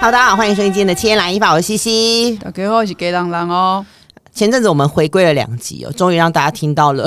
好，大家好，欢迎收听今天的七天来一发，我是西西。大家好，我是给朗朗哦。前阵子我们回归了两集哦，终于让大家听到了，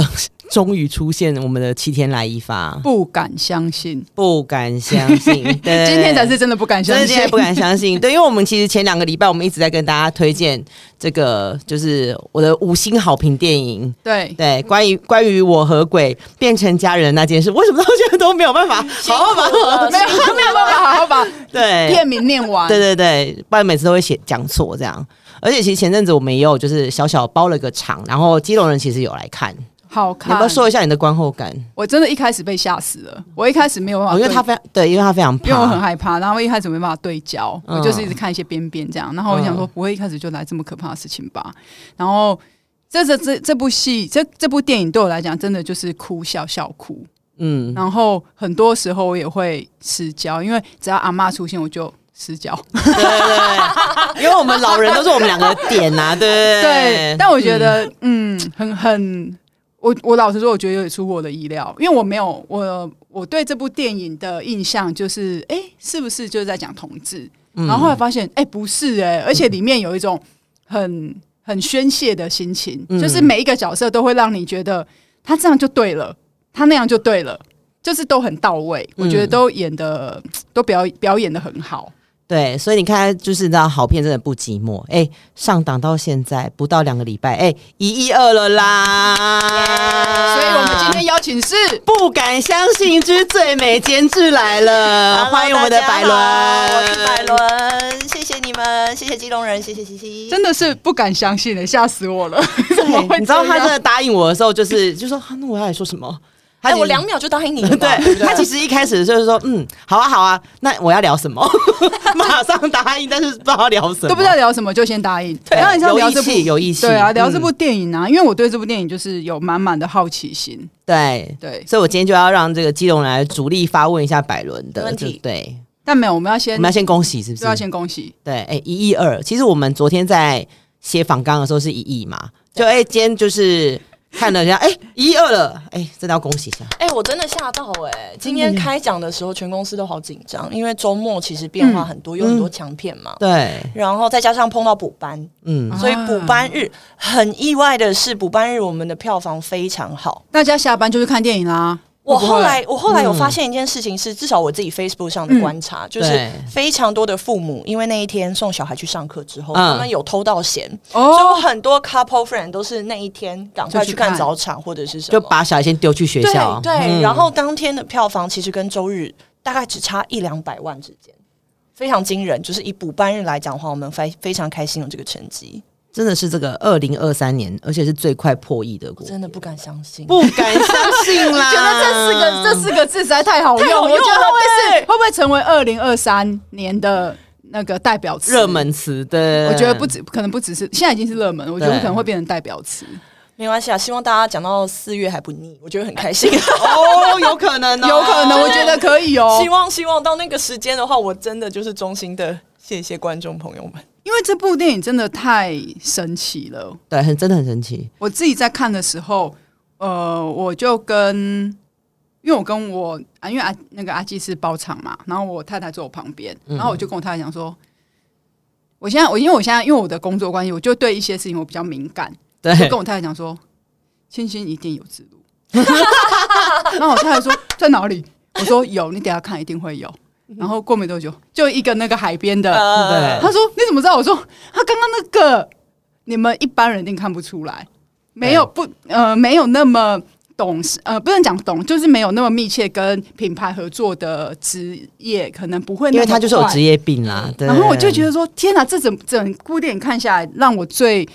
终于出现我们的七天来一发，不敢相信，不敢相信，对，今天才是真的不敢相信，不敢相信，对，因为我们其实前两个礼拜我们一直在跟大家推荐这个，就是我的五星好评电影，对。对，关于关于我和鬼变成家人的那件事，为什么到现在都没有办法好好把，没有没有办法好好把 对。片名念完，对对对，不然每次都会写讲错这样。而且其实前阵子我们也有就是小小包了个场，然后基隆人其实有来看，好看。你要不要说一下你的观后感？我真的一开始被吓死了，我一开始没有办法、哦，因为他非常对，因为他非常怕，因为我很害怕，然后一开始没办法对焦，嗯、我就是一直看一些边边这样，然后我想说不会一开始就来这么可怕的事情吧。然后这这这这部戏这这部电影对我来讲真的就是哭笑笑哭，嗯，然后很多时候我也会失焦，因为只要阿妈出现我就。失焦，对对对，因为我们老人都是我们两个点呐、啊，对对对。但我觉得，嗯，嗯很很，我我老实说，我觉得有点出乎我的意料，因为我没有我我对这部电影的印象就是，哎、欸，是不是就是在讲同志？然后后来发现，哎、欸，不是哎、欸，而且里面有一种很很宣泄的心情，就是每一个角色都会让你觉得他这样就对了，他那样就对了，就是都很到位，我觉得都演的都表表演的很好。对，所以你看，就是那好片真的不寂寞。哎，上档到现在不到两个礼拜，哎，一亿二了啦！Yeah, 所以我们今天邀请是不敢相信之最美监制来了，欢迎我们的百伦，我是百伦，谢谢你们，谢谢基隆人，谢谢西西，真的是不敢相信的，吓死我了！你知道他真的答应我的时候，就是就说，那我要来说什么？哎、欸，我两秒就答应你了。对，他其实一开始就是说，嗯，好啊，好啊，那我要聊什么？马上答应，但是不知道聊什么，都不知道聊什么就先答应。对，然后你知道聊这部有意思，对啊，聊这部电影啊，嗯、因为我对这部电影就是有满满的好奇心。对对，所以我今天就要让这个基隆人来主力发问一下百伦的问题。对，但没有，我们要先，我们要先恭喜，是不是？要先恭喜。对，哎、欸，一亿二。其实我们昨天在写访纲的时候是一亿嘛，就哎、欸，今天就是。看了一下，哎、欸，一二了，哎、欸，真的要恭喜一下。哎、欸，我真的吓到哎、欸！今天开奖的时候，全公司都好紧张，因为周末其实变化很多，嗯、有很多强片嘛。对，然后再加上碰到补班，嗯，所以补班日很意外的是，补班日我们的票房非常好，大家下班就去看电影啦。我后来，我后来有发现一件事情是，嗯、至少我自己 Facebook 上的观察，嗯、就是非常多的父母，因为那一天送小孩去上课之后，嗯、他们有偷到闲，哦、所以很多 couple friend 都是那一天赶快去看早场或者是什么，就把小孩先丢去学校。对，然后当天的票房其实跟周日大概只差一两百万之间，非常惊人。就是以补班日来讲的话，我们非非常开心有这个成绩。真的是这个二零二三年，而且是最快破亿的国，真的不敢相信，不敢相信啦！觉得这四个这四个字实在太好用，太好用了，我觉得会不会是会不会成为二零二三年的那个代表词、热门词？对，我觉得不止，可能不只是现在已经是热门，我觉得可能会变成代表词。没关系啊，希望大家讲到四月还不腻，我觉得很开心 哦，有可能，有可能，我觉得可以哦。希望希望到那个时间的话，我真的就是衷心的谢谢观众朋友们。因为这部电影真的太神奇了，对，很真的很神奇。我自己在看的时候，呃，我就跟，因为我跟我啊，因为阿那个阿基是包场嘛，然后我太太坐我旁边，然后我就跟我太太讲说，嗯、我现在我因为我现在因为我的工作关系，我就对一些事情我比较敏感，对，就跟我太太讲说，千千一定有之路。然后我太太说在哪里？我说有，你等下看一定会有。然后过没多久，就一个那个海边的，对，他说你怎么知道？我说他刚刚那个你们一般人一定看不出来，没有不呃没有那么懂呃不能讲懂，就是没有那么密切跟品牌合作的职业，可能不会那么，因为他就是有职业病啦。对，然后我就觉得说天哪，这整整部电影看下来，让我最。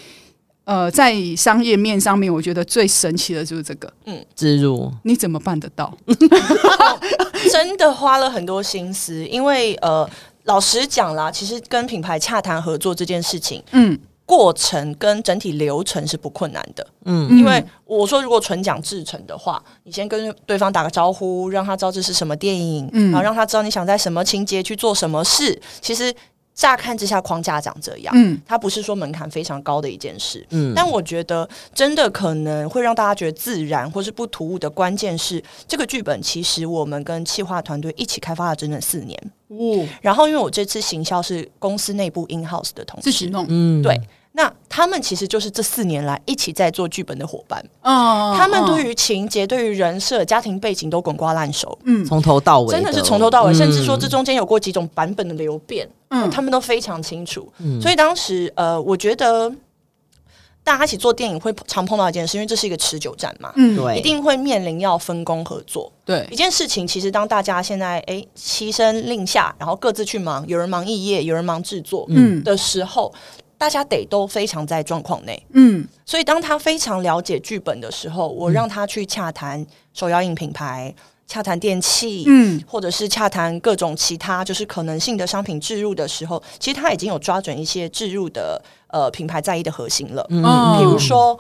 呃，在商业面上面，我觉得最神奇的就是这个，嗯，植入，你怎么办得到？真的花了很多心思，因为呃，老实讲啦，其实跟品牌洽谈合作这件事情，嗯，过程跟整体流程是不困难的，嗯，因为我说如果纯讲制程的话，你先跟对方打个招呼，让他知道这是什么电影，嗯，然后让他知道你想在什么情节去做什么事，其实。乍看之下，框架长这样，嗯，它不是说门槛非常高的一件事，嗯，但我觉得真的可能会让大家觉得自然或是不突兀的关键是，这个剧本其实我们跟企划团队一起开发了整整四年，哦，然后因为我这次行销是公司内部 in house 的同事。自己弄，嗯，对，那他们其实就是这四年来一起在做剧本的伙伴，哦，他们对于情节、对于人设、家庭背景都滚瓜烂熟，嗯，从头到尾真的是从头到尾，嗯。甚至说这中间有过几种版本的流变，嗯他们都非常清楚。嗯所以当时呃，我觉得大家一起做电影会常碰到一件事，因为这是一个持久战嘛，嗯，对，一定会面临要分工合作。对一，件事情，其实当大家现在哎牺牲令下，然后各自去忙，有人忙异业，有人忙制作，嗯的时候，大家得都非常在状况内。嗯所以当他非常了解剧本的时候，我让他去洽谈手摇影品牌、洽谈电器，嗯。或者是洽谈各种其他就是可能性的商品置入的时候，其实他已经有抓准一些置入的呃品牌在意的核心了。嗯。嗯比如说，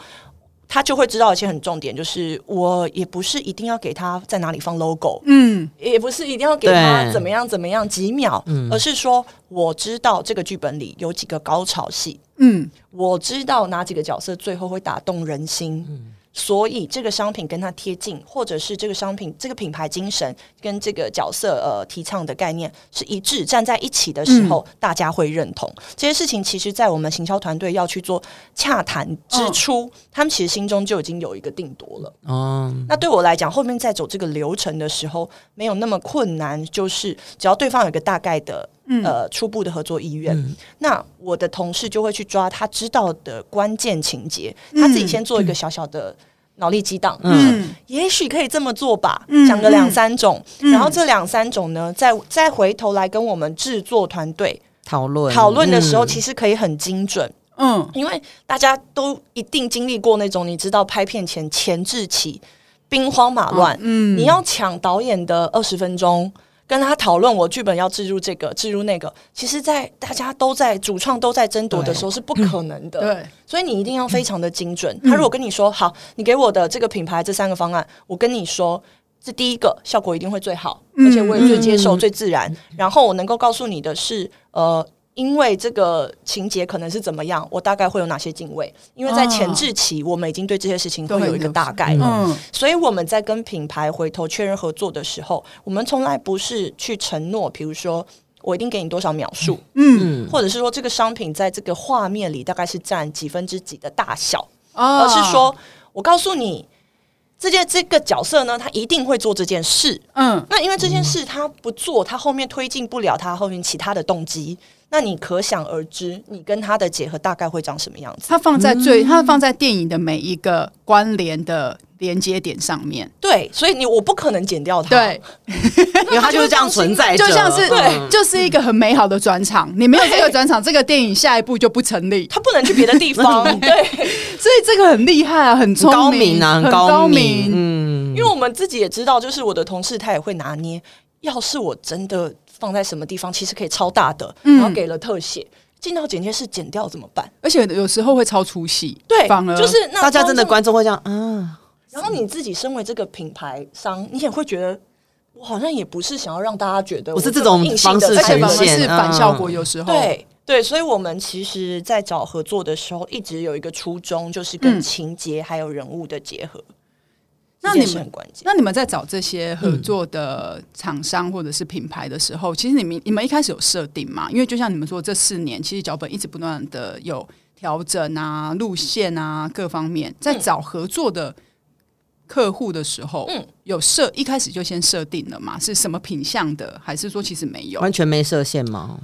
他就会知道一些很重点，就是我也不是一定要给他在哪里放 logo，嗯。也不是一定要给他怎么样怎么样几秒，嗯。而是说我知道这个剧本里有几个高潮戏，嗯。我知道哪几个角色最后会打动人心，所以这个商品跟它贴近，或者是这个商品这个品牌精神跟这个角色呃提倡的概念是一致，站在一起的时候，大家会认同这些事情。其实，在我们行销团队要去做洽谈之初，他们其实心中就已经有一个定夺了。哦，那对我来讲，后面在走这个流程的时候，没有那么困难，就是只要对方有一个大概的。呃，初步的合作意愿，嗯。那我的同事就会去抓他知道的关键情节，他自己先做一个小小的脑力激荡，嗯。嗯也许可以这么做吧，嗯。讲个两三种，嗯。然后这两三种呢，再再回头来跟我们制作团队讨论。讨论的时候，嗯。其实可以很精准，嗯。因为大家都一定经历过那种，你知道拍片前前置期兵荒马乱，嗯。你要抢导演的二十分钟。跟他讨论我剧本要置入这个置入那个，其实，在大家都在主创都在争夺的时候是不可能的。对，所以你一定要非常的精准。他如果跟你说好，你给我的这个品牌这三个方案，我跟你说，这第一个效果一定会最好，而且我也最接受、最自然。然后我能够告诉你的是，呃。因为这个情节可能是怎么样，我大概会有哪些敬畏？因为在前置期，我们已经对这些事情会有一个大概了。嗯所以我们在跟品牌回头确认合作的时候，我们从来不是去承诺，比如说我一定给你多少秒数，嗯，嗯或者是说这个商品在这个画面里大概是占几分之几的大小，而而是说我告诉你，这件这个角色呢，他一定会做这件事。嗯那因为这件事他不做，他后面推进不了他后面其他的动机。那你可想而知，你跟他的结合大概会长什么样子？它放在最，它放在电影的每一个关联的连接点上面，对，所以你我不可能剪掉它。对，因为它就是这样存在着，就像是对就是一个很美好的转场，你没有这个转场，这个电影下一步就不成立。他不能去别的地方。对，所以这个很厉害啊，很高明明啊，很高明。嗯，因为我们自己也知道，就是我的同事他也会拿捏。要是我真的放在什么地方，其实可以超大的，然后给了特写，进到剪接室剪掉怎么办？而且有时候会超出戏，对，反而就是那大家真的观众会这样，嗯，然后你自己身为这个品牌商，你也会觉得，我好像也不是想要让大家觉得我是这种硬性的呈现是反效果，有时候。对对，所以我们其实，在找合作的时候，一直有一个初衷，就是跟嗯。情节还有人物的结合。那你们。那你们在找这些合作的厂商或者是品牌的时候，其实你们你们一开始有设定吗？因为就像你们说，这四年其实脚本一直不断的有调整啊、路线啊各方面，在找合作的客户的时候，嗯有设一开始就先设定了吗？是什么品相的，还是说其实没有？完全没设限吗？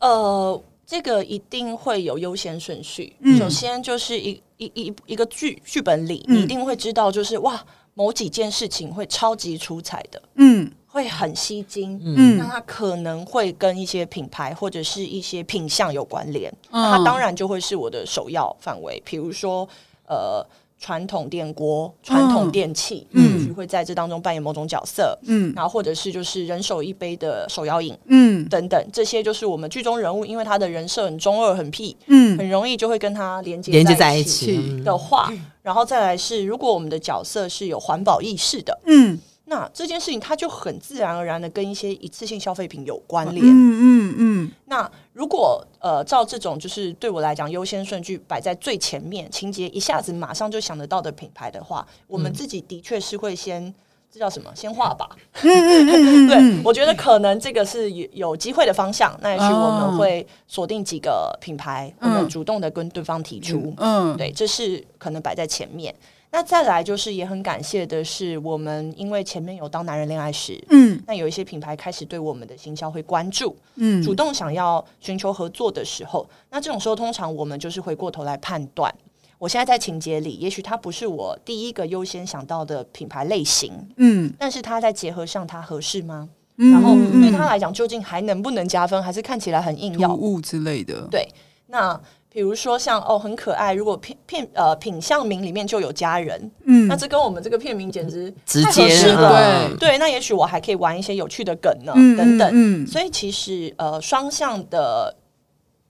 呃，这个一定会有优先顺序。嗯首先就是一一一一个剧剧本里，嗯你一定会知道，就是哇，某几件事情会超级出彩的，嗯会很吸睛。嗯那它可能会跟一些品牌或者是一些品相有关联，嗯那它当然就会是我的首要范围。比如说，呃，传统电锅、传统电器，嗯。会在这当中扮演某种角色。嗯。然后或者是就是人手一杯的手摇饮嗯。等等，这些就是我们剧中人物，因为他的人设很中二、很屁，嗯。很容易就会跟他连接连接在一一起的话，然后再来是，如果我们的角色是有环保意识的，嗯那这件事情它就很自然而然的跟一些一次性消费品有关联。嗯嗯嗯那如果呃照这种就是对我来讲优先顺序摆在最前面，情节一下子马上就想得到的品牌的话，我们自己的确是会先这叫什么？先画吧。对，我觉得可能这个是有有机会的方向。那也许我们会锁定几个品牌，我们主动的跟对方提出。嗯，对，这是可能摆在前面。那再来就是也很感谢的是，我们因为前面有当男人恋爱时，嗯，那有一些品牌开始对我们的行销会关注，嗯，主动想要寻求合作的时候，那这种时候通常我们就是回过头来判断。我现在在情节里，也许它不是我第一个优先想到的品牌类型，嗯，但是它在结合上，它合适吗？嗯、然后对他来讲，究竟还能不能加分？还是看起来很硬要物之类的？对，那比如说像哦，很可爱，如果片片呃品相名里面就有家人，嗯，那这跟我们这个片名简直直接了，对对，那也许我还可以玩一些有趣的梗呢，嗯、等等，嗯，所以其实呃双向的，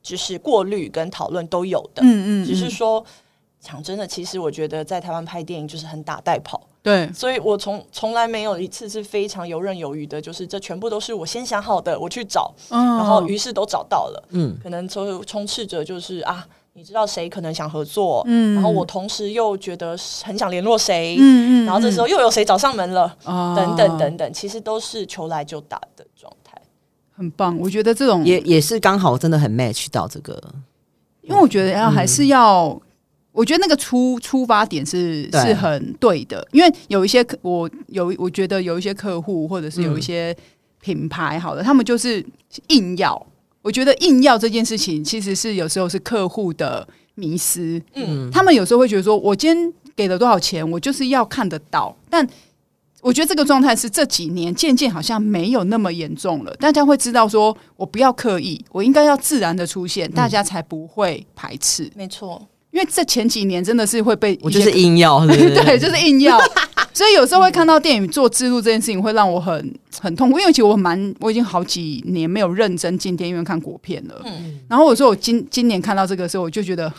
就是过滤跟讨论都有的，嗯嗯，只是说。讲真的，其实我觉得在台湾拍电影就是很打带跑，对，所以我从从来没有一次是非常游刃有余的，就是这全部都是我先想好的，我去找，嗯、然后于是都找到了，嗯，可能充充斥着就是啊，你知道谁可能想合作，嗯，然后我同时又觉得很想联络谁，嗯，然后这时候又有谁找上门了，嗯、等等等等，其实都是求来就打的状态，很棒，我觉得这种也也是刚好真的很 match 到这个，因为我觉得要还是要。嗯我觉得那个出出发点是是很对的，因为有一些我有我觉得有一些客户或者是有一些品牌，好的，嗯、他们就是硬要。我觉得硬要这件事情，其实是有时候是客户的迷失。嗯，他们有时候会觉得说，我今天给了多少钱，我就是要看得到。但我觉得这个状态是这几年渐渐好像没有那么严重了。大家会知道说，我不要刻意，我应该要自然的出现，大家才不会排斥。没错。因为这前几年真的是会被我就是硬要，对，就是硬要，所以有时候会看到电影做制度这件事情，会让我很很痛苦。因为其实我蛮，我已经好几年没有认真进电影院看国片了。嗯，然后我说我今今年看到这个时候，我就觉得。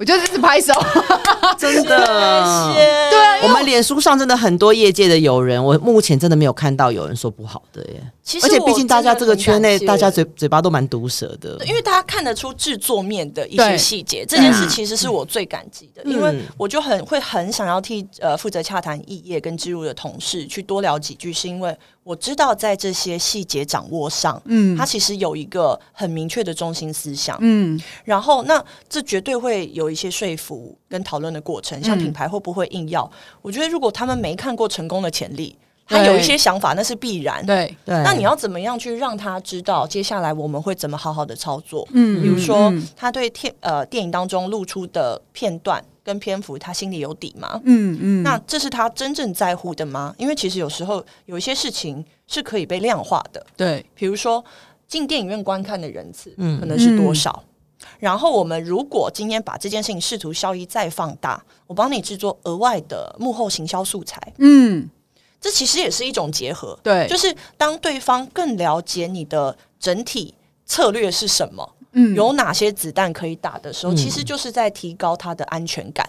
我就是拍手，真的，对啊，我们脸书上真的很多业界的友人，我目前真的没有看到有人说不好的耶。其实，而且毕竟大家这个圈内，大家嘴嘴巴都蛮毒舌的，因为大家看得出制作面的一些细节。这件事其实是我最感激的，因为我就很会很想要替呃负责洽谈异业跟植入的同事去多聊几句，是因为。我知道在这些细节掌握上，嗯，它其实有一个很明确的中心思想，嗯，然后那这绝对会有一些说服跟讨论的过程，像品牌会不会硬要？嗯，我觉得如果他们没看过成功的潜力，他有一些想法，那是必然，对对。那你要怎么样去让他知道接下来我们会怎么好好的操作？嗯，比如说他对电呃电影当中露出的片段。跟篇幅，他心里有底吗？嗯嗯，那这是他真正在乎的吗？因为其实有时候有一些事情是可以被量化的。对，比如说进电影院观看的人次，嗯，可能是多少？嗯、然后我们如果今天把这件事情试图效益再放大，我帮你制作额外的幕后行销素材，嗯，这其实也是一种结合。对，就是当对方更了解你的整体策略是什么。嗯，有哪些子弹可以打的时候，嗯、其实就是在提高他的安全感，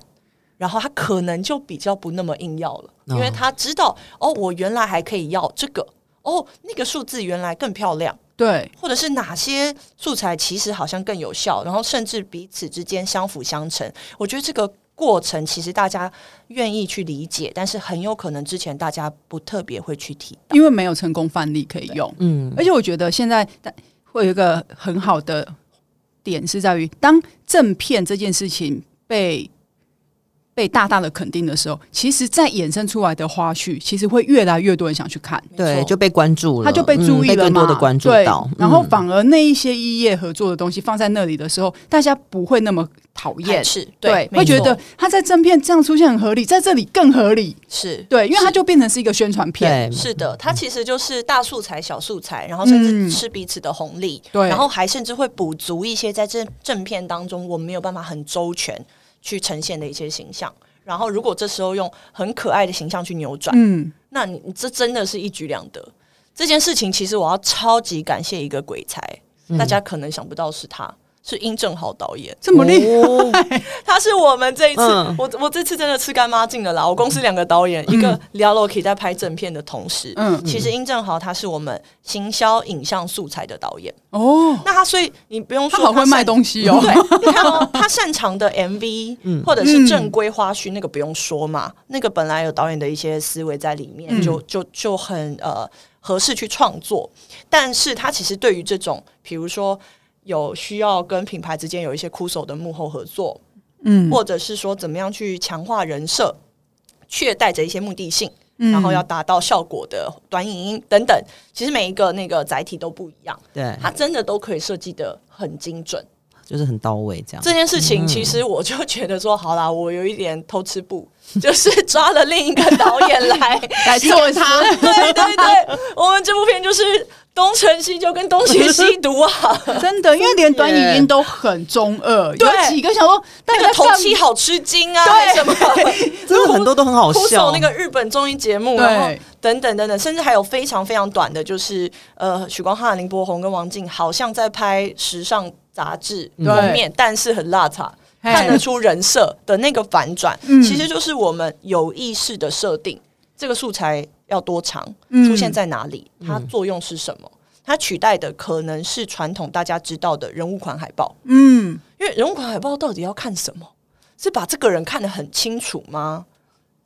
然后他可能就比较不那么硬要了，因为他知道哦，我原来还可以要这个，哦，那个数字原来更漂亮，对，或者是哪些素材其实好像更有效，然后甚至彼此之间相辅相成。我觉得这个过程其实大家愿意去理解，但是很有可能之前大家不特别会去提，因为没有成功范例可以用。嗯，而且我觉得现在会有一个很好的。点是在于，当正片这件事情被被大大的肯定的时候，其实，再衍生出来的花絮，其实会越来越多人想去看，对，就被关注了，他就被注意了嘛，嗯、被更多的关注到。对，然后反而那一些异业合作的东西放在那里的时候，大家不会那么讨厌，是对，会觉得他在正片这样出现很合理，在这里更合理，是。对，因为它就变成是一个宣传片，是的，它其实就是大素材、小素材，然后甚至吃彼此的红利，对、嗯，然后还甚至会补足一些在这正片当中我没有办法很周全去呈现的一些形象。然后，如果这时候用很可爱的形象去扭转，嗯，那你这真的是一举两得。这件事情其实我要超级感谢一个鬼才，嗯、大家可能想不到是他，是殷正豪导演，这么厉害！哦、他是我们这一次，嗯、我我这次真的吃干妈净了啦！我公司两个导演，嗯、一个 Lialoki 在拍正片的同时，嗯，其实殷正豪他是我们行销影像素材的导演哦。那他所以你不用说他，他好会卖东西哦，对，你看哦，他擅长的 MV、嗯、或者是正规花絮，那个不用说嘛，那个本来有导演的一些思维在里面，嗯、就就就很呃合适去创作。但是他其实对于这种，比如说。有需要跟品牌之间有一些枯手的幕后合作，嗯，或者是说怎么样去强化人设，却带着一些目的性，嗯、然后要达到效果的短影音等等，其实每一个那个载体都不一样，对，它真的都可以设计的很精准，就是很到位这样。这件事情其实我就觉得说，好啦，我有一点偷吃步，就是抓了另一个导演来 来做他，对对对，我们这部片就是。东成西就跟东邪西毒啊，真的，因为连短语音都很中二，对有几个想说那个头七好吃惊啊，对。什么，真的很多都很好笑。那个日本综艺节目，然后等等等等，甚至还有非常非常短的，就是呃，许光汉、林柏宏跟王静好像在拍时尚杂志封面，但是很邋遢，看得出人设的那个反转，嗯、其实就是我们有意识的设定这个素材。要多长？出现在哪里？嗯、它作用是什么？嗯、它取代的可能是传统大家知道的人物款海报。嗯，因为人物款海报到底要看什么？是把这个人看得很清楚吗？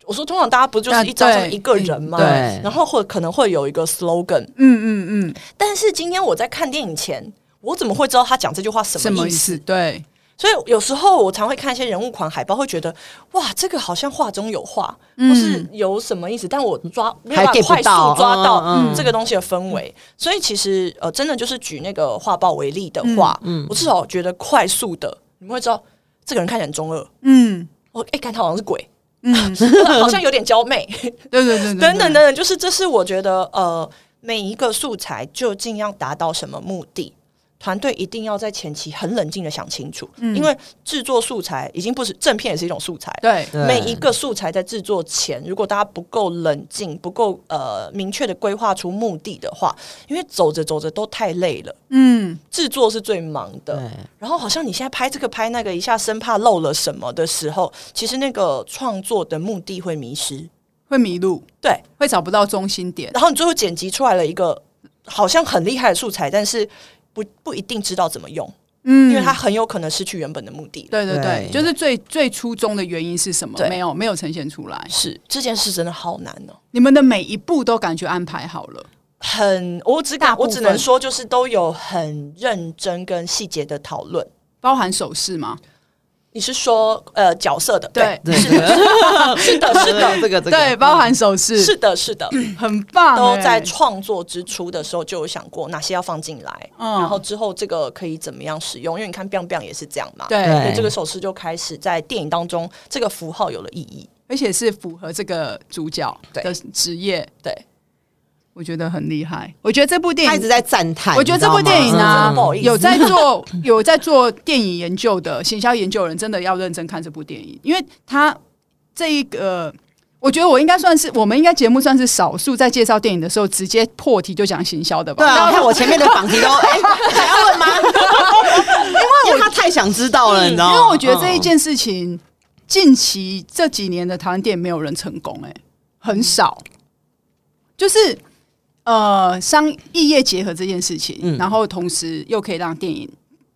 我说，通常大家不就是一张张一个人吗？对，然后会可能会有一个 slogan。嗯嗯嗯。但是今天我在看电影前，我怎么会知道他讲这句话什么意思？意思对。所以有时候我常会看一些人物款海报，会觉得哇，这个好像画中有画，或是有什么意思，但我抓没有办法快速抓到这个东西的氛围。所以其实呃，真的就是举那个画报为例的话，我至少觉得快速的，你们会知道这个人看起来很中二，嗯，我哎，看他好像是鬼，嗯，好像有点娇媚，对对对，等等等等，就是这是我觉得呃，每一个素材究竟要达到什么目的？团队一定要在前期很冷静的想清楚，嗯、因为制作素材已经不是正片，也是一种素材。对，每一个素材在制作前，如果大家不够冷静、不够呃明确的规划出目的的话，因为走着走着都太累了。嗯，制作是最忙的。对然后好像你现在拍这个拍那个，一下生怕漏了什么的时候，其实那个创作的目的会迷失，会迷路，对，会找不到中心点。然后你最后剪辑出来了一个好像很厉害的素材，但是。不不一定知道怎么用，嗯，因为他很有可能失去原本的目的。对对对，就是最最初衷的原因是什么？没有没有呈现出来。是这件事真的好难哦。你们的每一步都感觉安排好了，很我只敢我只能说，就是都有很认真跟细节的讨论，包含手势吗？你是说呃角色的对，是的，是的，是的，这个对，包含手势，是的，是的，很棒。都在创作之初的时候就有想过哪些要放进来，然后之后这个可以怎么样使用？因为你看 biang biang 也是这样嘛，对，所以这个手势就开始在电影当中这个符号有了意义，而且是符合这个主角的职业，对。我觉得很厉害。我觉得这部电影他一直在赞叹。我觉得这部电影呢，有在做 有在做电影研究的行销研究人，真的要认真看这部电影，因为他这一个，我觉得我应该算是我们应该节目算是少数在介绍电影的时候直接破题就讲行销的吧。对啊，看我前面的访题都 哎还要问吗？因为他太想知道了，你知道吗？因为我觉得这一件事情，近期这几年的台湾电影没有人成功，哎，很少，就是。呃，商业业结合这件事情，嗯、然后同时又可以让电影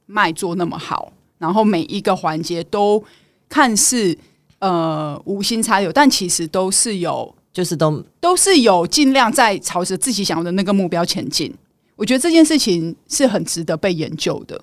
卖座那么好，然后每一个环节都看似呃无心插柳，但其实都是有，就是都都是有尽量在朝着自己想要的那个目标前进。我觉得这件事情是很值得被研究的，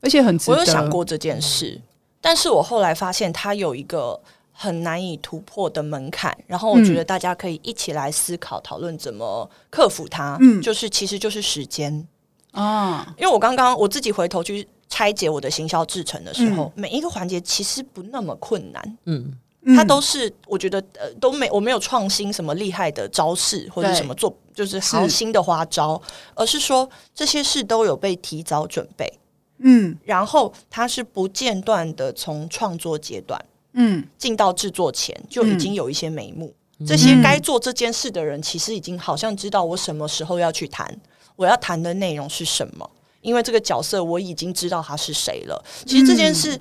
而且很值得。我有想过这件事，但是我后来发现它有一个。很难以突破的门槛，然后我觉得大家可以一起来思考讨论怎么克服它。嗯，就是其实就是时间啊，因为我刚刚我自己回头去拆解我的行销制成的时候，嗯、每一个环节其实不那么困难。嗯，它都是我觉得呃都没我没有创新什么厉害的招式或者什么做就是好新的花招，是而是说这些事都有被提早准备。嗯，然后它是不间断的从创作阶段。嗯，进到制作前就已经有一些眉目，嗯、这些该做这件事的人其实已经好像知道我什么时候要去谈，我要谈的内容是什么。因为这个角色我已经知道他是谁了。其实这件事，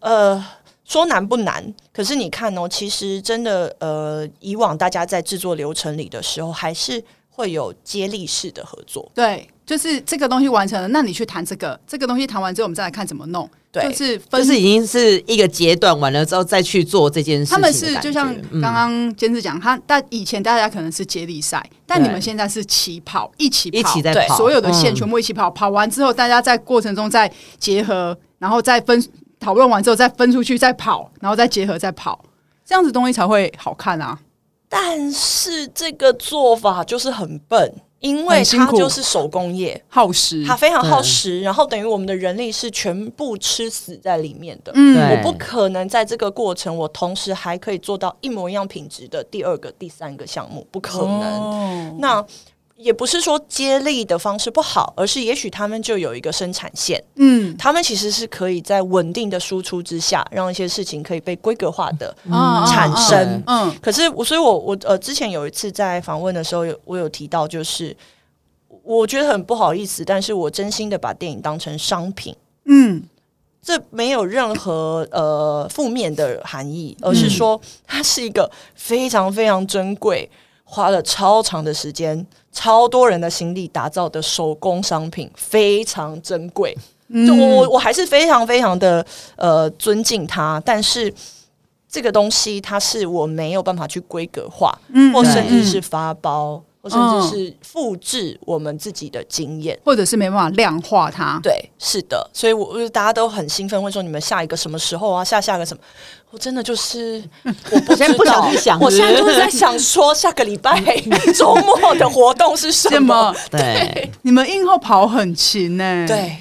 嗯、呃，说难不难，可是你看哦，其实真的，呃，以往大家在制作流程里的时候，还是会有接力式的合作。对，就是这个东西完成了，那你去谈这个，这个东西谈完之后，我们再来看怎么弄。对，就是分就是已经是一个阶段完了之后再去做这件事情。他们是就像刚刚监制讲，他但以前大家可能是接力赛，但你们现在是起跑，一起跑，一起在跑，所有的线全部一起跑，跑完之后大家在过程中再结合，然后再分讨论完之后再分出去再跑，然后再结合再跑，这样子东西才会好看啊。但是这个做法就是很笨。因为它就是手工业，耗时，它非常耗时，然后等于我们的人力是全部吃死在里面的。嗯，我不可能在这个过程，我同时还可以做到一模一样品质的第二个、第三个项目，不可能。哦、那。也不是说接力的方式不好，而是也许他们就有一个生产线，嗯，他们其实是可以在稳定的输出之下，让一些事情可以被规格化的产生，嗯，嗯，可是我，所以我我呃，之前有一次在访问的时候，有我有提到，就是我觉得很不好意思，但是我真心的把电影当成商品，嗯，这没有任何呃负面的含义，而是说它是一个非常非常珍贵，花了超长的时间。超多人的心力打造的手工商品非常珍贵，就我我我还是非常非常的呃尊敬它，但是这个东西它是我没有办法去规格化，嗯，或甚至是发包。或甚至是复制我们自己的经验，或者是没办法量化它。对，是的，所以我大家都很兴奋，问说你们下一个什么时候啊？下下个什么？我真的就是 我不知道，不想去想，我现在就是在想说下个礼拜 周末的活动是什么？对，对你们映后跑很勤呢、欸。对，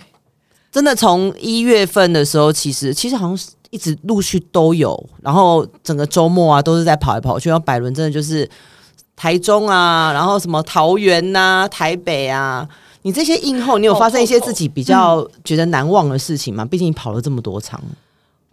真的从一月份的时候，其实其实好像是一直陆续都有，然后整个周末啊都是在跑来跑去，然后百伦真的就是。台中啊，然后什么桃园呐、啊、台北啊，你这些映后，你有发生一些自己比较觉得难忘的事情吗？毕竟你跑了这么多场。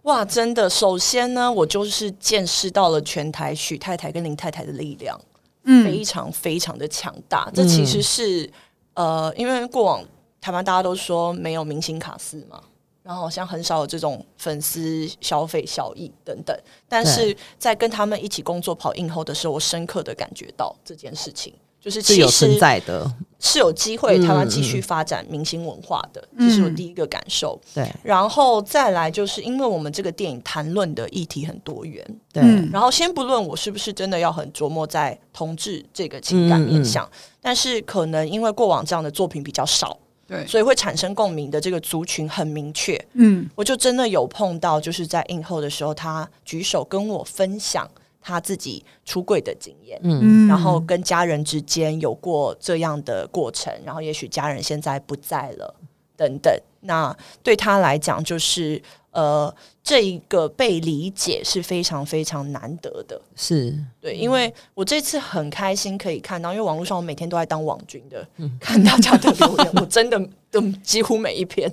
哇，真的！首先呢，我就是见识到了全台许太太跟林太太的力量，嗯，非常非常的强大。这其实是、嗯、呃，因为过往台湾大家都说没有明星卡司嘛。然后好像很少有这种粉丝消费效益等等，但是在跟他们一起工作跑映后的时候，我深刻的感觉到这件事情就是其实是有存在的，是有机会台湾继续发展明星文化的，这、嗯、是我第一个感受。对，然后再来就是因为我们这个电影谈论的议题很多元，对。然后先不论我是不是真的要很琢磨在同志这个情感面向，嗯嗯，但是可能因为过往这样的作品比较少。对，所以会产生共鸣的这个族群很明确。嗯，我就真的有碰到，就是在映后的时候，他举手跟我分享他自己出柜的经验。嗯，然后跟家人之间有过这样的过程，然后也许家人现在不在了，等等。那对他来讲，就是。呃，这一个被理解是非常非常难得的，是对，因为我这次很开心可以看到，因为网络上我每天都在当网军的，嗯、看大家的留言，我真的都几乎每一篇，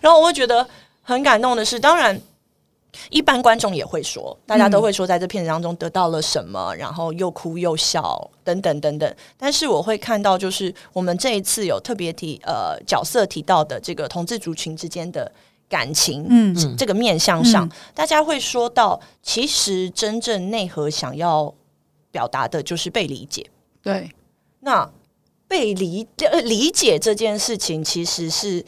然后我会觉得很感动的是，当然一般观众也会说，大家都会说在这片子当中得到了什么，然后又哭又笑等等等等，但是我会看到，就是我们这一次有特别提呃角色提到的这个同志族群之间的。感情，嗯，这个面向上，嗯、大家会说到，其实真正内核想要表达的就是被理解。对，那被理理解这件事情，其实是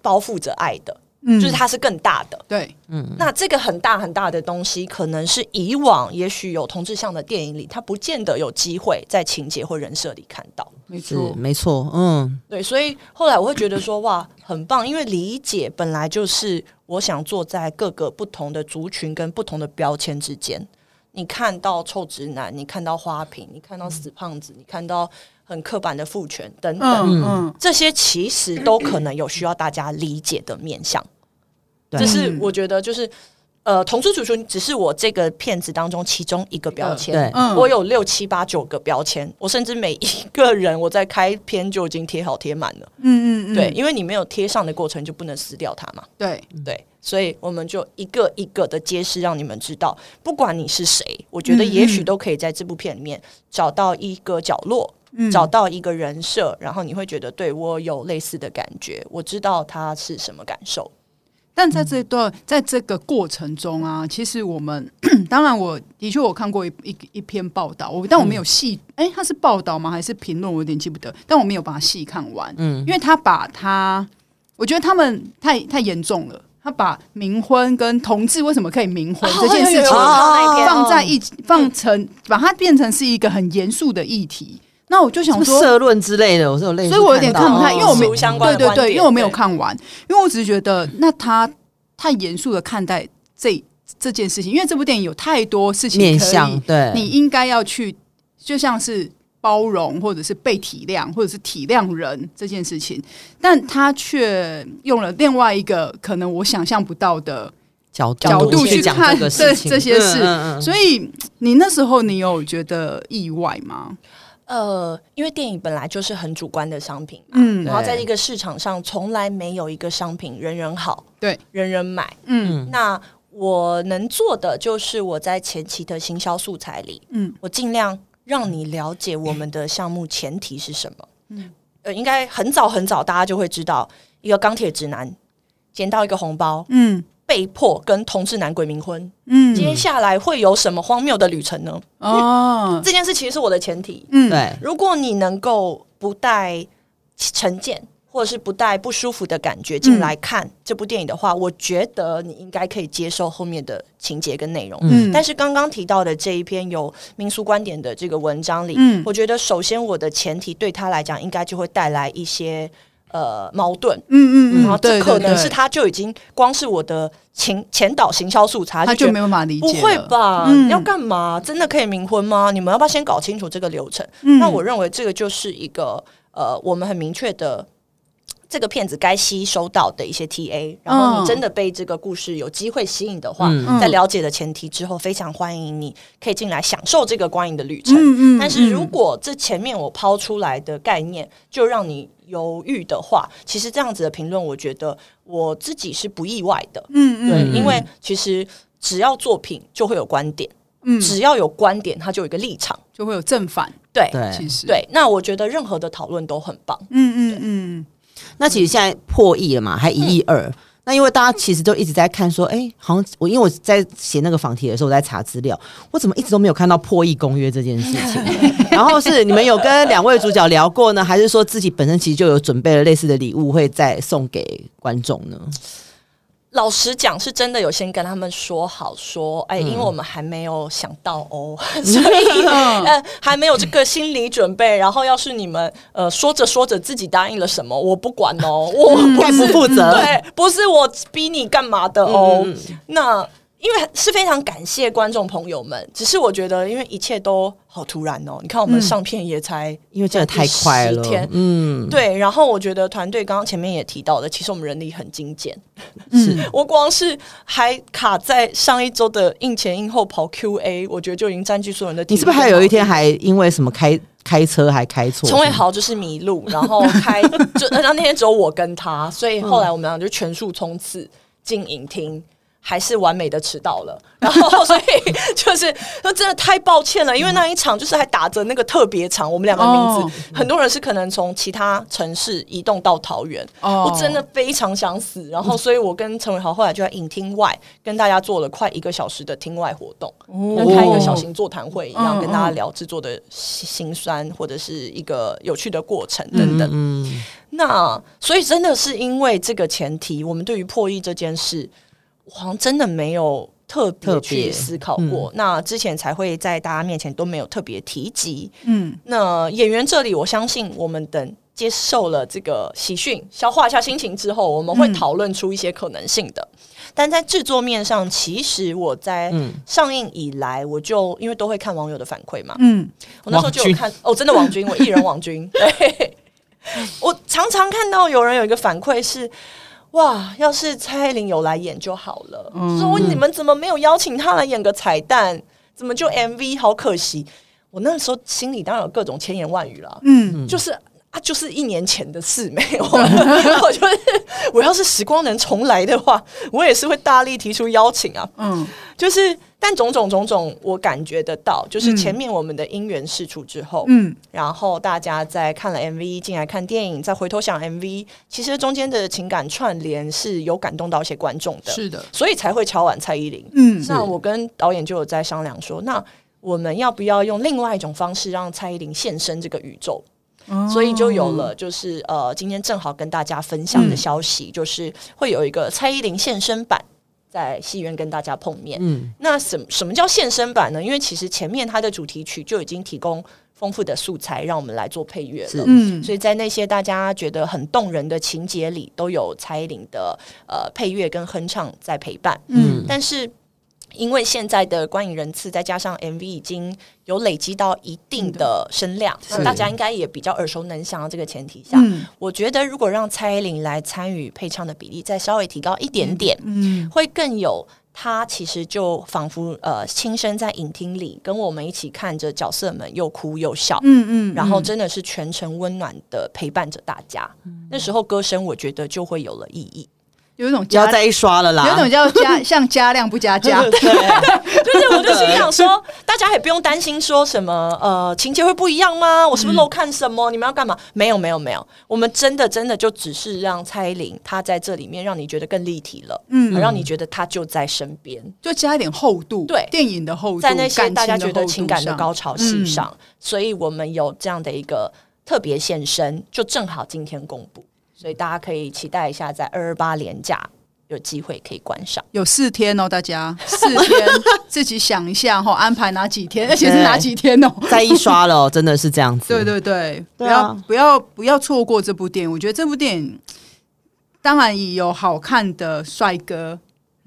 包覆着爱的。嗯，就是它是更大的，对，嗯，那这个很大很大的东西，可能是以往也许有同志向的电影里，它不见得有机会在情节或人设里看到，没错，没错，嗯，对，所以后来我会觉得说，哇，很棒，因为理解本来就是我想坐在各个不同的族群跟不同的标签之间，你看到臭直男，你看到花瓶，你看到死胖子，你看到。很刻板的父权等等，嗯嗯、这些其实都可能有需要大家理解的面向。这是我觉得，就是呃，同志族群只是我这个片子当中其中一个标签。对我有六七八九个标签，我甚至每一个人我在开篇就已经贴好贴满了。嗯嗯，对，因为你没有贴上的过程，就不能撕掉它嘛。对对，所以我们就一个一个的揭示，让你们知道，不管你是谁，我觉得也许都可以在这部片里面找到一个角落。嗯、找到一个人设，然后你会觉得对我有类似的感觉，我知道他是什么感受。但在这段，在这个过程中啊，其实我们 当然，我的确我看过一一一篇报道，我但我没有细，哎、嗯，他是报道吗？还是评论？我有点记不得，但我没有把它细看完。嗯，因为他把他，我觉得他们太太严重了，他把冥婚跟同志为什么可以冥婚这件事情放在一起，放成把它变成是一个很严肃的议题。那我就想说社论之类的，我是有类似，所以我有点看不太，因为我没对对对，因为我没有看完，因为我只是觉得那他太严肃的看待这这件事情，因为这部电影有太多事情面向，对，你应该要去，就像是包容或者是被体谅，或者是体谅人这件事情，但他却用了另外一个可能我想象不到的角角度去看这这些事，所以你那时候你有觉得意外吗？呃，因为电影本来就是很主观的商品嘛，嗯，然后在这个市场上从来没有一个商品人人好，对，人人买，嗯，那我能做的就是我在前期的行销素材里，嗯，我尽量让你了解我们的项目前提是什么，嗯，呃，应该很早很早大家就会知道，一个钢铁直男捡到一个红包，嗯。被迫跟同志男鬼冥婚，嗯，接下来会有什么荒谬的旅程呢？哦，这件事其实是我的前提，嗯，对。如果你能够不带成见，或者是不带不舒服的感觉进来看这部电影的话，嗯，我觉得你应该可以接受后面的情节跟内容。嗯，但是刚刚提到的这一篇有民俗观点的这个文章里，嗯，我觉得首先我的前提对他来讲，应该就会带来一些。呃，矛盾，嗯嗯嗯，然后这可能是他就已经光是我的前前导行销素材，他就没有办法理解。不会吧？嗯、要干嘛？真的可以冥婚吗？你们要不要先搞清楚这个流程？嗯、那我认为这个就是一个呃，我们很明确的。这个片子该吸收到的一些 TA，然后你真的被这个故事有机会吸引的话，嗯、在了解的前提之后，非常欢迎你可以进来享受这个观影的旅程。嗯嗯、但是如果这前面我抛出来的概念就让你犹豫的话，其实这样子的评论，我觉得我自己是不意外的。嗯对，嗯因为其实只要作品就会有观点，嗯，只要有观点，它就有一个立场，就会有正反。对，其实。对，那我觉得任何的讨论都很棒。嗯嗯嗯。那其实现在破亿了嘛，还一亿二。那因为大家其实都一直在看说，哎、欸，好像我因为我在写那个访题的时候，我在查资料，我怎么一直都没有看到破亿公约这件事情？然后是你们有跟两位主角聊过呢，还是说自己本身其实就有准备了类似的礼物，会再送给观众呢？老实讲，是真的有先跟他们说好，说，哎，因为我们还没有想到哦，嗯、所以呃还没有这个心理准备。然后，要是你们呃说着说着自己答应了什么，我不管哦，我不不负责，对，不是我逼你干嘛的哦，嗯、那。因为是非常感谢观众朋友们，只是我觉得，因为一切都好突然哦。你看，我们上片也才、嗯、因为真的太快了，嗯，对。然后我觉得团队刚刚前面也提到的，其实我们人力很精简。是 我光是还卡在上一周的应前应后跑 QA，我觉得就已经占据所有人的。你是不是还有一天还因为什么开开车还开错？陈伟豪就是迷路，然后开就那那天只有我跟他，所以后来我们俩就全速冲刺进影厅。还是完美的迟到了，然后 所以就是，那真的太抱歉了，因为那一场就是还打着那个特别场，我们两个名字，哦、很多人是可能从其他城市移动到桃园，哦、我真的非常想死，然后 所以我跟陈伟豪后来就在影厅外跟大家做了快一个小时的厅外活动，跟、哦、开一个小型座谈会一样，哦、跟大家聊制作的辛酸或者是一个有趣的过程等等。那所以真的是因为这个前提，我们对于破译这件事。好像真的没有特别去思考过，嗯、那之前才会在大家面前都没有特别提及。嗯，那演员这里，我相信我们等接受了这个喜讯，消化一下心情之后，我们会讨论出一些可能性的。嗯、但在制作面上，其实我在上映以来，我就因为都会看网友的反馈嘛。嗯，我那时候就有看哦，真的王军，我艺人王军。对，我常常看到有人有一个反馈是。哇！要是蔡依林有来演就好了。嗯、说你们怎么没有邀请她来演个彩蛋？怎么就 MV？好可惜！我那时候心里当然有各种千言万语了。嗯，就是啊，就是一年前的事没有。我就是，我要是时光能重来的话，我也是会大力提出邀请啊。嗯，就是但种种种种，我感觉得到，就是前面我们的因缘释出之后，嗯，然后大家在看了 MV 进来看电影，再回头想 MV，其实中间的情感串联是有感动到一些观众的，是的，所以才会敲碗蔡依林。嗯，那我跟导演就有在商量说，那我们要不要用另外一种方式让蔡依林现身这个宇宙？哦、所以就有了，就是呃，今天正好跟大家分享的消息，嗯、就是会有一个蔡依林现身版。在戏院跟大家碰面，嗯，那什么什么叫现身版呢？因为其实前面它的主题曲就已经提供丰富的素材，让我们来做配乐了，嗯，所以在那些大家觉得很动人的情节里，都有蔡依林的呃配乐跟哼唱在陪伴，嗯，但是。因为现在的观影人次，再加上 MV 已经有累积到一定的声量，那大家应该也比较耳熟能详的这个前提下，嗯、我觉得如果让蔡依林来参与配唱的比例再稍微提高一点点，嗯，会更有她其实就仿佛呃亲身在影厅里跟我们一起看着角色们又哭又笑，嗯嗯，嗯。然后真的是全程温暖的陪伴着大家，嗯、那时候歌声我觉得就会有了意义。有一种要再一刷了啦，有一种叫加 像加量不加价，对，就是我就心想说，大家也不用担心说什么呃情节会不一样吗？我是不是漏看什么？嗯、你们要干嘛？没有没有没有，我们真的真的就只是让蔡依林她在这里面让你觉得更立体了，嗯，让你觉得她就在身边，就加一点厚度，对，电影的厚度，在那些大家觉得情感的高潮戏上，嗯、所以我们有这样的一个特别现身，就正好今天公布。所以大家可以期待一下，在二二八连假有机会可以观赏。有四天哦，大家四天自己想一下哈，安排哪几天，而且是哪几天哦？再一刷了，真的是这样子。对对对，不要不要不要错过这部电影。我觉得这部电影当然有好看的帅哥，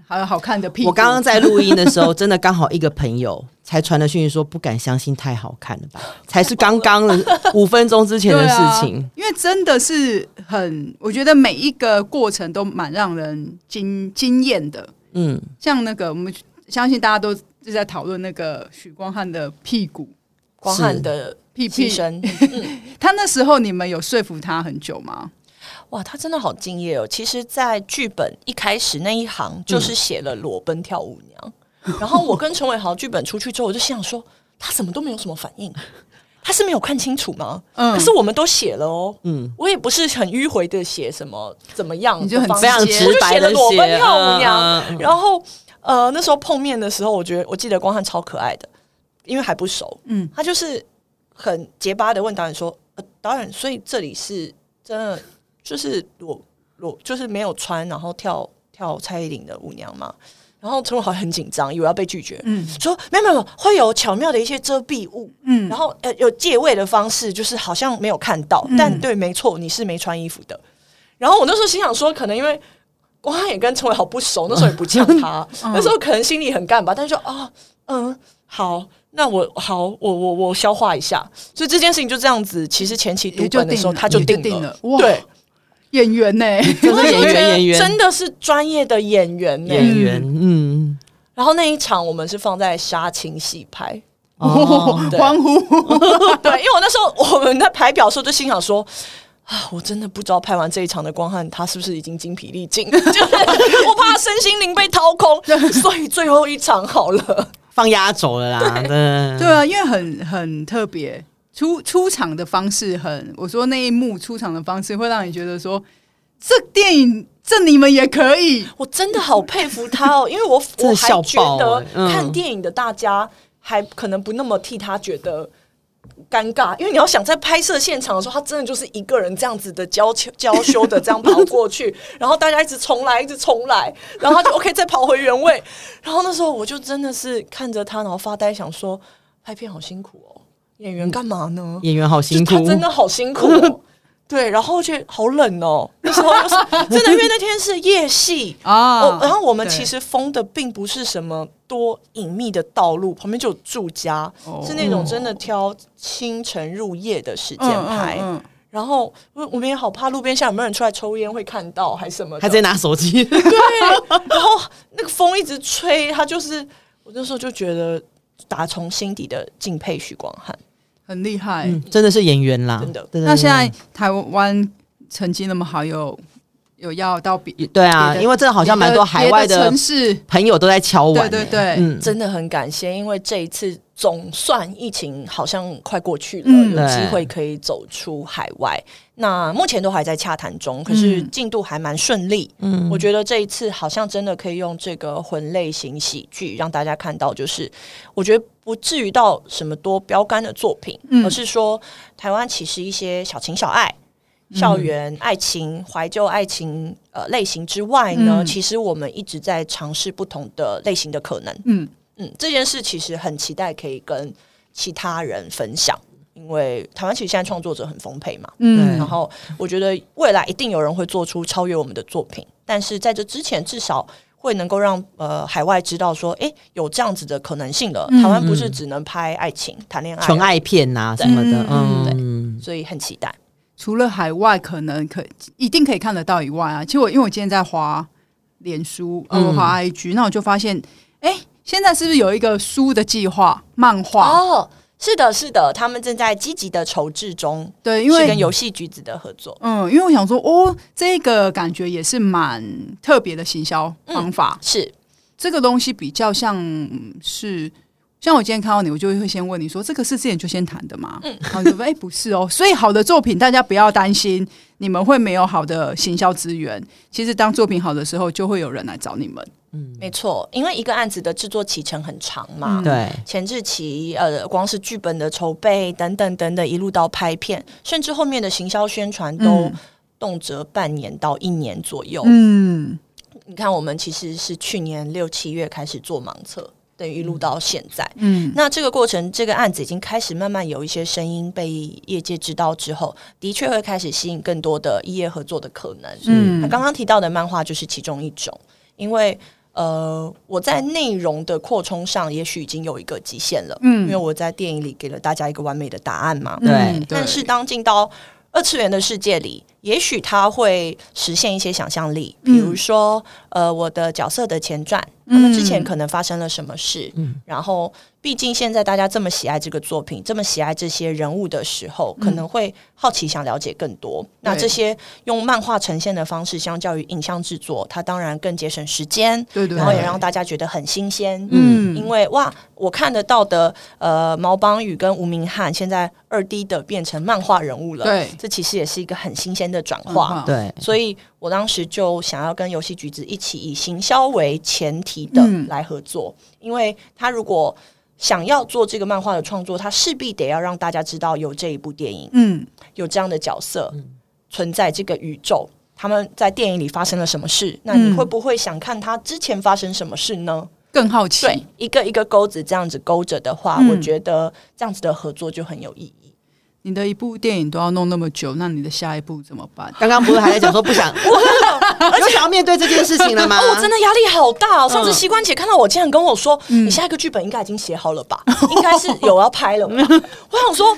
还有好看的屁股。我刚刚在录音的时候，真的刚好一个朋友。才传的讯息说不敢相信，太好看了吧？才是刚刚 五分钟之前的事情。啊，因为真的是很，我觉得每一个过程都蛮让人惊惊艳的。嗯，像那个我们相信大家都是在讨论那个许光汉的屁股，光汉的屁屁声。他那时候你们有说服他很久吗？哇，他真的好敬业哦！其实，在剧本一开始那一行就是写了裸奔跳舞娘。然后我跟陈伟豪剧本出去之后，我就心想说，他怎么都没有什么反应，他是没有看清楚吗？嗯，可是我们都写了哦，嗯，我也不是很迂回的写什么怎么样，你就很非常直白的裸奔跳舞娘。然后呃，那时候碰面的时候，我觉得我记得光汉超可爱的，因为还不熟，嗯，他就是很结巴的问导演说，呃，导演，所以这里是真的就是裸裸就是没有穿，然后跳跳蔡依林的舞娘吗？然后陈伟豪很紧张，以为要被拒绝，嗯，说没有没有，会有巧妙的一些遮蔽物，嗯，然后呃有借位的方式，就是好像没有看到，嗯、但对，没错，你是没穿衣服的。然后我那时候心想说，可能因为光汉也跟陈伟豪不熟，那时候也不呛他，嗯、那时候可能心里很干吧，但是说啊、哦，嗯，好，那我好，我我我消化一下，所以这件事情就这样子。其实前期读本的时候他就定了，定了。哇。对。演员呢、欸？就是演员，演员真的是专业的演员、欸。演员，嗯。然后那一场我们是放在杀青戏拍，哦，欢呼。对，因为我那时候我们在排表的时候就心想说啊，我真的不知道拍完这一场的光汉他是不是已经精疲力尽，就是我怕身心灵被掏空，所以最后一场好了，放压轴了啦。对，对啊，因为很很特别。出出场的方式很，我说那一幕出场的方式会让你觉得说，这电影这你们也可以，我真的好佩服他哦，因为我我还觉得看电影的大家还可能不那么替他觉得尴尬，因为你要想在拍摄现场的时候，他真的就是一个人这样子的娇羞娇羞的这样跑过去，然后大家一直重来，一直重来，然后他就 OK 再跑回原位，然后那时候我就真的是看着他，然后发呆，想说拍片好辛苦哦。演员干嘛呢？演员好辛苦，他真的好辛苦哦。对，然后却好冷哦。那时候就是真的，因为那天是夜戏 啊。然后我们其实封的并不是什么多隐秘的道路，旁边就有住家，是那种真的挑清晨入夜的时间拍。然后我们也好怕路边下有没有人出来抽烟会看到，还是什么，还在拿手机。对，然后那个风一直吹，他就是我那时候就觉得打从心底的敬佩许光汉。很厉害，嗯，真的是演员啦，真的。那现在台湾成绩那么好，有有要到比对啊，因为这好像蛮多海外的城市。朋友都在敲碗，对对对，嗯，真的很感谢，因为这一次总算疫情好像快过去了，嗯、有机会可以走出海外。那目前都还在洽谈中，可是进度还蛮顺利。嗯，我觉得这一次好像真的可以用这个魂类型喜剧让大家看到，就是我觉得不至于到什么多标杆的作品，嗯、而是说台湾其实一些小情小爱。校园爱情、怀旧爱情呃类型之外呢，嗯、其实我们一直在尝试不同的类型的可能。嗯嗯，这件事其实很期待可以跟其他人分享，因为台湾其实现在创作者很丰沛嘛。嗯，然后我觉得未来一定有人会做出超越我们的作品，但是在这之前，至少会能够让呃海外知道说，哎，有这样子的可能性了。嗯、台湾不是只能拍爱情、谈恋爱、纯爱片呐、啊、什么的，嗯，对，所以很期待。除了海外可能可一定可以看得到以外啊，其实我因为我今天在滑脸书，呃，滑 IG，那我就发现，哎，现在是不是有一个书的计划？漫画哦，是的，是的，他们正在积极的筹制中。对，因为跟游戏橘子的合作。嗯，因为我想说，哦，这个感觉也是蛮特别的行销方法。嗯、是这个东西比较像是。像我今天看到你，我就会先问你说：“这个是之前就先谈的吗？”嗯，然后就说：“ 哎、欸，不是哦。”所以好的作品，大家不要担心，你们会没有好的行销资源。其实当作品好的时候，就会有人来找你们。嗯，没错，因为一个案子的制作期程很长嘛，对、嗯，前置期呃，光是剧本的筹备等等等等，一路到拍片，甚至后面的行销宣传都动辄半年到一年左右。嗯，你看，我们其实是去年六七月开始做盲测。等于一路到现在，嗯，那这个过程，这个案子已经开始慢慢有一些声音被业界知道之后，的确会开始吸引更多的异业合作的可能。嗯，刚刚提到的漫画就是其中一种，因为呃，我在内容的扩充上，也许已经有一个极限了，嗯，因为我在电影里给了大家一个完美的答案嘛，对，嗯，但是当进到二次元的世界里。也许他会实现一些想象力，比如说，嗯、呃，我的角色的前传，他们之前可能发生了什么事，嗯、然后。毕竟现在大家这么喜爱这个作品，这么喜爱这些人物的时候，可能会好奇想了解更多。嗯、那这些用漫画呈现的方式，相较于影像制作，它当然更节省时间，对对，然后也让大家觉得很新鲜。嗯，因为哇，我看得到的呃，毛邦羽跟吴明翰现在二 D 的变成漫画人物了，对，这其实也是一个很新鲜的转化。对，所以我当时就想要跟游戏橘子一起以行销为前提的来合作，嗯、因为他如果想要做这个漫画的创作，他势必得要让大家知道有这一部电影，嗯，有这样的角色、嗯、存在这个宇宙，他们在电影里发生了什么事？那你会不会想看他之前发生什么事呢？更好奇。对，一个一个钩子这样子勾着的话，嗯、我觉得这样子的合作就很有意义。你的一部电影都要弄那么久，那你的下一步怎么办？刚刚不是还在讲说不想，而且 想要面对这件事情了吗？哦，我真的压力好大哦！上次膝关节看到我，竟然跟我说：“嗯、你下一个剧本应该已经写好了吧？应该是有要拍了。”我想说，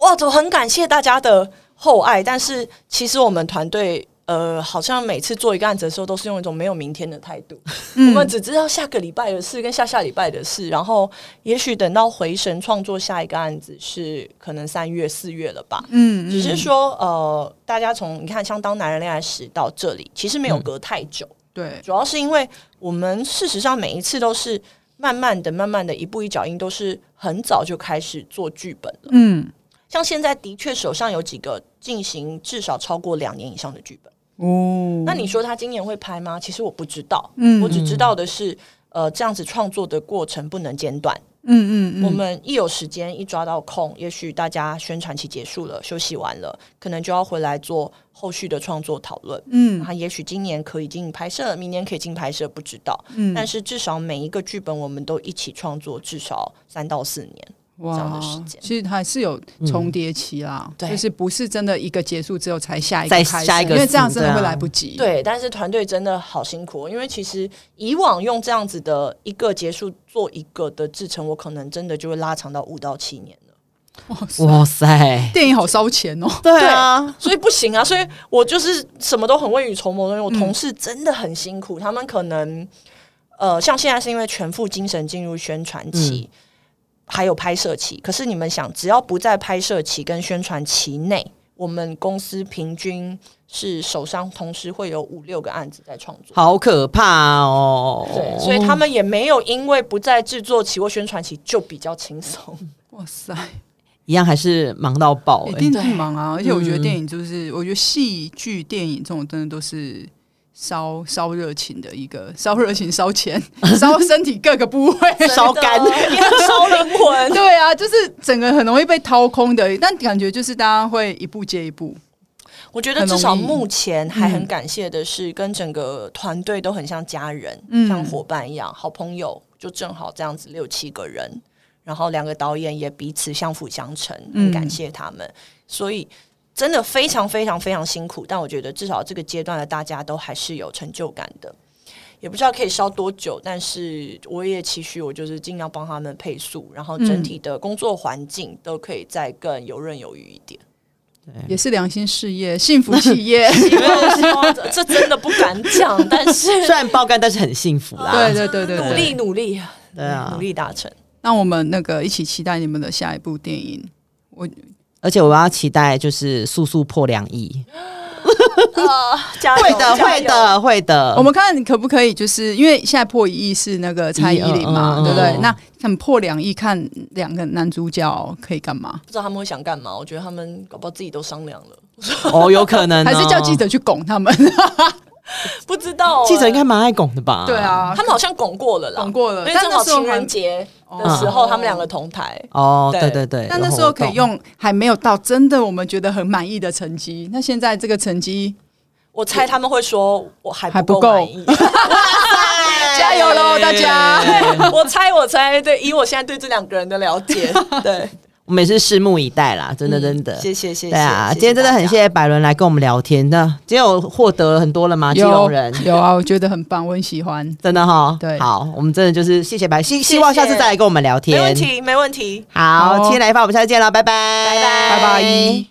哇，我很感谢大家的厚爱，但是其实我们团队。呃，好像每次做一个案子的时候，都是用一种没有明天的态度。嗯、我们只知道下个礼拜的事跟下下礼拜的事，然后也许等到回神创作下一个案子是可能三月四月了吧。嗯，只是说呃，大家从你看像当男人恋爱史到这里，其实没有隔太久。嗯、对，主要是因为我们事实上每一次都是慢慢的、慢慢的一步一脚印，都是很早就开始做剧本了。嗯，像现在的确手上有几个进行至少超过两年以上的剧本。哦，那你说他今年会拍吗？其实我不知道，嗯，我只知道的是，呃，这样子创作的过程不能间断，嗯嗯，嗯，我们一有时间一抓到空，也许大家宣传期结束了，休息完了，可能就要回来做后续的创作讨论，嗯，他也许今年可以进行拍摄，明年可以进拍摄，不知道，嗯，但是至少每一个剧本我们都一起创作，至少三到四年。哇，这样的时间其实还是有重叠期啦，就是不是真的一个结束之后才下一个再开始，下一个，因为这样真的会来不及。对，但是团队真的好辛苦，因为其实以往用这样子的一个结束做一个的制成，我可能真的就会拉长到五到七年了。哇塞，哇塞，电影好烧钱哦。对啊，所以不行啊，所以我就是什么都很未雨绸缪，因为我同事真的很辛苦，嗯、他们可能呃，像现在是因为全副精神进入宣传期。嗯还有拍摄期，可是你们想，只要不在拍摄期跟宣传期内，我们公司平均是手上同时会有五六个案子在创作，好可怕哦！对，所以他们也没有因为不在制作期或宣传期就比较轻松。哇塞，一样还是忙到爆，欸，一定很忙啊！而且我觉得电影就是，嗯、我觉得戏剧、电影这种真的都是。烧烧热情的一个，烧热情、烧钱、烧身体各个部位、烧肝、烧灵魂。对啊，就是整个很容易被掏空的，但感觉就是大家会一步接一步。我觉得至少目前还很感谢的是，跟整个团队都很像家人、嗯、像伙伴一样，好朋友就正好这样子六七个人，然后两个导演也彼此相辅相成，很感谢他们，嗯、所以。真的非常非常非常辛苦，但我觉得至少这个阶段的大家都还是有成就感的，也不知道可以烧多久，但是我也期许我就是尽量帮他们配速，然后整体的工作环境都可以再更游刃有余一点。对，也是良心事业，幸福企业，这真的不敢讲，但是 虽然爆肝，但是很幸福啦。对对对对，努力努力，对啊，努力达成。那我们那个一起期待你们的下一部电影。我。而且我要期待，就是速速破两亿。会的，会的，会的。我们看可不可以，就是因为现在破一亿是那个蔡依林嘛，对不对？那看破两亿，看两个男主角可以干嘛？不知道他们会想干嘛？我觉得他们搞不好自己都商量了。哦，有可能，还是叫记者去拱他们。不知道，记者应该蛮爱拱的吧？对啊，他们好像拱过了啦，拱过了。因为正好情人节的时候，他们两个同台。哦，对对对。但那时候可以用还没有到真的我们觉得很满意的成绩。那现在这个成绩，我猜他们会说我还不够满意。加油喽，大家！我猜，我猜，对，以我现在对这两个人的了解，对。我们也是拭目以待啦，真的真的，谢谢谢谢。对啊，今天真的很谢谢百伦来跟我们聊天那。今天有获得了很多了吗？基隆人有啊，我觉得很棒，我很喜欢，真的哈。对，好，我们真的就是谢谢百伦，希希望下次再来跟我们聊天，没问题没问题。好，今天来一发，我们下次见了，拜拜拜拜拜拜。